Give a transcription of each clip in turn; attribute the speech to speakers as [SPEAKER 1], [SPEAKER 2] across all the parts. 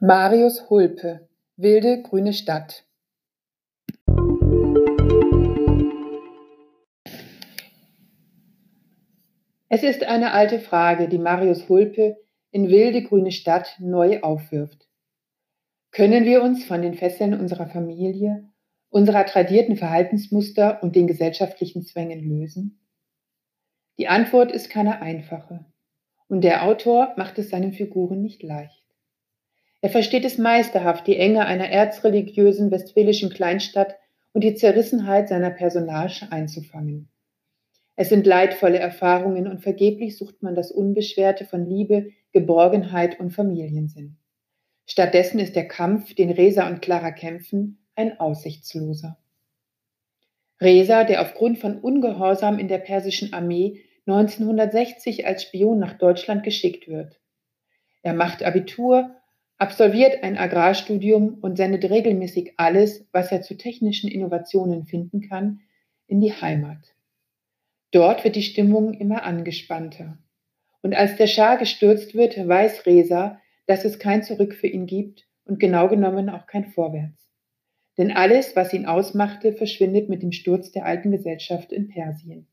[SPEAKER 1] Marius Hulpe Wilde grüne Stadt Es ist eine alte Frage, die Marius Hulpe in Wilde grüne Stadt neu aufwirft. Können wir uns von den Fesseln unserer Familie, unserer tradierten Verhaltensmuster und den gesellschaftlichen Zwängen lösen? Die Antwort ist keine einfache. Und der Autor macht es seinen Figuren nicht leicht. Er versteht es meisterhaft, die Enge einer erzreligiösen westfälischen Kleinstadt und die Zerrissenheit seiner Personage einzufangen. Es sind leidvolle Erfahrungen und vergeblich sucht man das Unbeschwerte von Liebe, Geborgenheit und Familiensinn. Stattdessen ist der Kampf, den Resa und Clara kämpfen, ein aussichtsloser. Resa, der aufgrund von Ungehorsam in der persischen Armee 1960 als Spion nach Deutschland geschickt wird. Er macht Abitur, absolviert ein Agrarstudium und sendet regelmäßig alles, was er zu technischen Innovationen finden kann, in die Heimat. Dort wird die Stimmung immer angespannter. Und als der Schah gestürzt wird, weiß Resa, dass es kein Zurück für ihn gibt und genau genommen auch kein Vorwärts. Denn alles, was ihn ausmachte, verschwindet mit dem Sturz der alten Gesellschaft in Persien.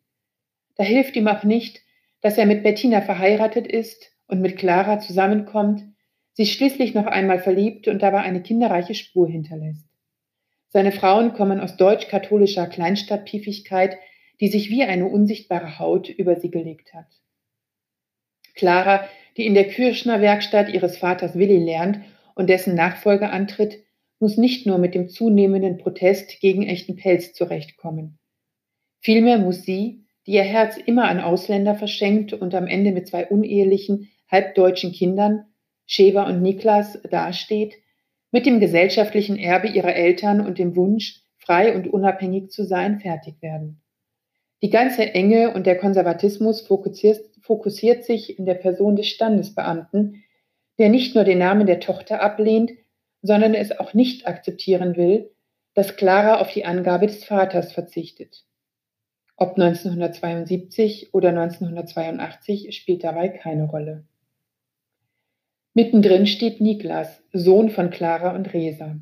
[SPEAKER 1] Da hilft ihm auch nicht, dass er mit Bettina verheiratet ist und mit Clara zusammenkommt, sich schließlich noch einmal verliebt und dabei eine kinderreiche Spur hinterlässt. Seine Frauen kommen aus deutsch-katholischer Kleinstadtpiefigkeit, die sich wie eine unsichtbare Haut über sie gelegt hat. Clara, die in der Kirschner Werkstatt ihres Vaters Willi lernt und dessen Nachfolger antritt, muss nicht nur mit dem zunehmenden Protest gegen echten Pelz zurechtkommen. Vielmehr muss sie, die ihr Herz immer an Ausländer verschenkt und am Ende mit zwei unehelichen, halbdeutschen Kindern, Sheva und Niklas, dasteht, mit dem gesellschaftlichen Erbe ihrer Eltern und dem Wunsch, frei und unabhängig zu sein, fertig werden. Die ganze Enge und der Konservatismus fokussiert, fokussiert sich in der Person des Standesbeamten, der nicht nur den Namen der Tochter ablehnt, sondern es auch nicht akzeptieren will, dass Clara auf die Angabe des Vaters verzichtet. Ob 1972 oder 1982 spielt dabei keine Rolle. Mittendrin steht Niklas, Sohn von Clara und Resa.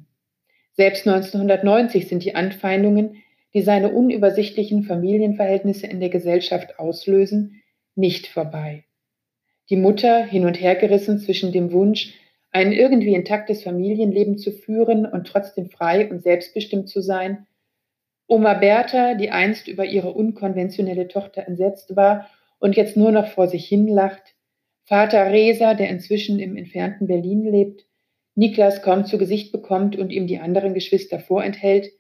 [SPEAKER 1] Selbst 1990 sind die Anfeindungen die seine unübersichtlichen Familienverhältnisse in der Gesellschaft auslösen, nicht vorbei. Die Mutter, hin und her gerissen zwischen dem Wunsch, ein irgendwie intaktes Familienleben zu führen und trotzdem frei und selbstbestimmt zu sein, Oma Bertha, die einst über ihre unkonventionelle Tochter entsetzt war und jetzt nur noch vor sich hin lacht, Vater Resa, der inzwischen im entfernten Berlin lebt, Niklas kaum zu Gesicht bekommt und ihm die anderen Geschwister vorenthält,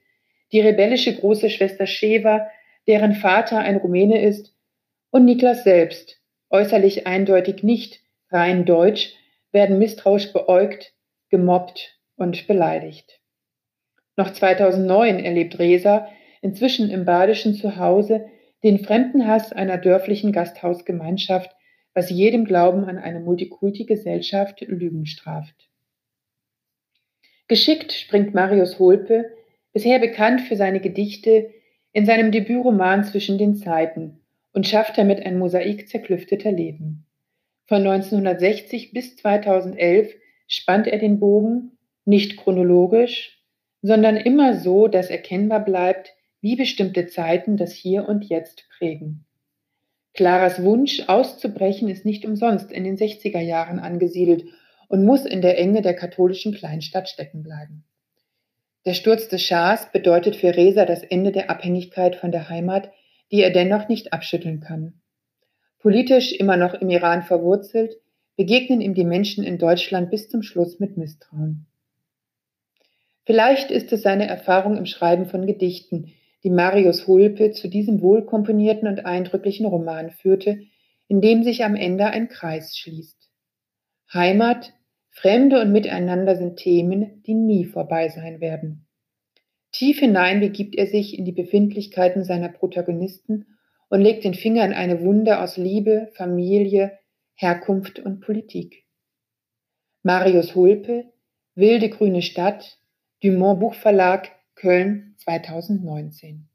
[SPEAKER 1] die rebellische große Schwester Sheva, deren Vater ein Rumäne ist, und Niklas selbst, äußerlich eindeutig nicht rein deutsch, werden misstrauisch beäugt, gemobbt und beleidigt. Noch 2009 erlebt Resa, inzwischen im badischen Zuhause, den Fremdenhass einer dörflichen Gasthausgemeinschaft, was jedem Glauben an eine Multikulti-Gesellschaft Lügen straft. Geschickt springt Marius Holpe bisher bekannt für seine Gedichte, in seinem Debütroman Zwischen den Zeiten und schafft damit ein Mosaik zerklüfteter Leben. Von 1960 bis 2011 spannt er den Bogen, nicht chronologisch, sondern immer so, dass erkennbar bleibt, wie bestimmte Zeiten das Hier und Jetzt prägen. Claras Wunsch auszubrechen ist nicht umsonst in den 60er Jahren angesiedelt und muss in der Enge der katholischen Kleinstadt stecken bleiben. Der Sturz des Schahs bedeutet für Reza das Ende der Abhängigkeit von der Heimat, die er dennoch nicht abschütteln kann. Politisch immer noch im Iran verwurzelt, begegnen ihm die Menschen in Deutschland bis zum Schluss mit Misstrauen. Vielleicht ist es seine Erfahrung im Schreiben von Gedichten, die Marius Hulpe zu diesem wohlkomponierten und eindrücklichen Roman führte, in dem sich am Ende ein Kreis schließt. Heimat, Fremde und Miteinander sind Themen, die nie vorbei sein werden. Tief hinein begibt er sich in die Befindlichkeiten seiner Protagonisten und legt den Finger in eine Wunde aus Liebe, Familie, Herkunft und Politik. Marius Hulpe, Wilde grüne Stadt, Dumont Buchverlag, Köln 2019.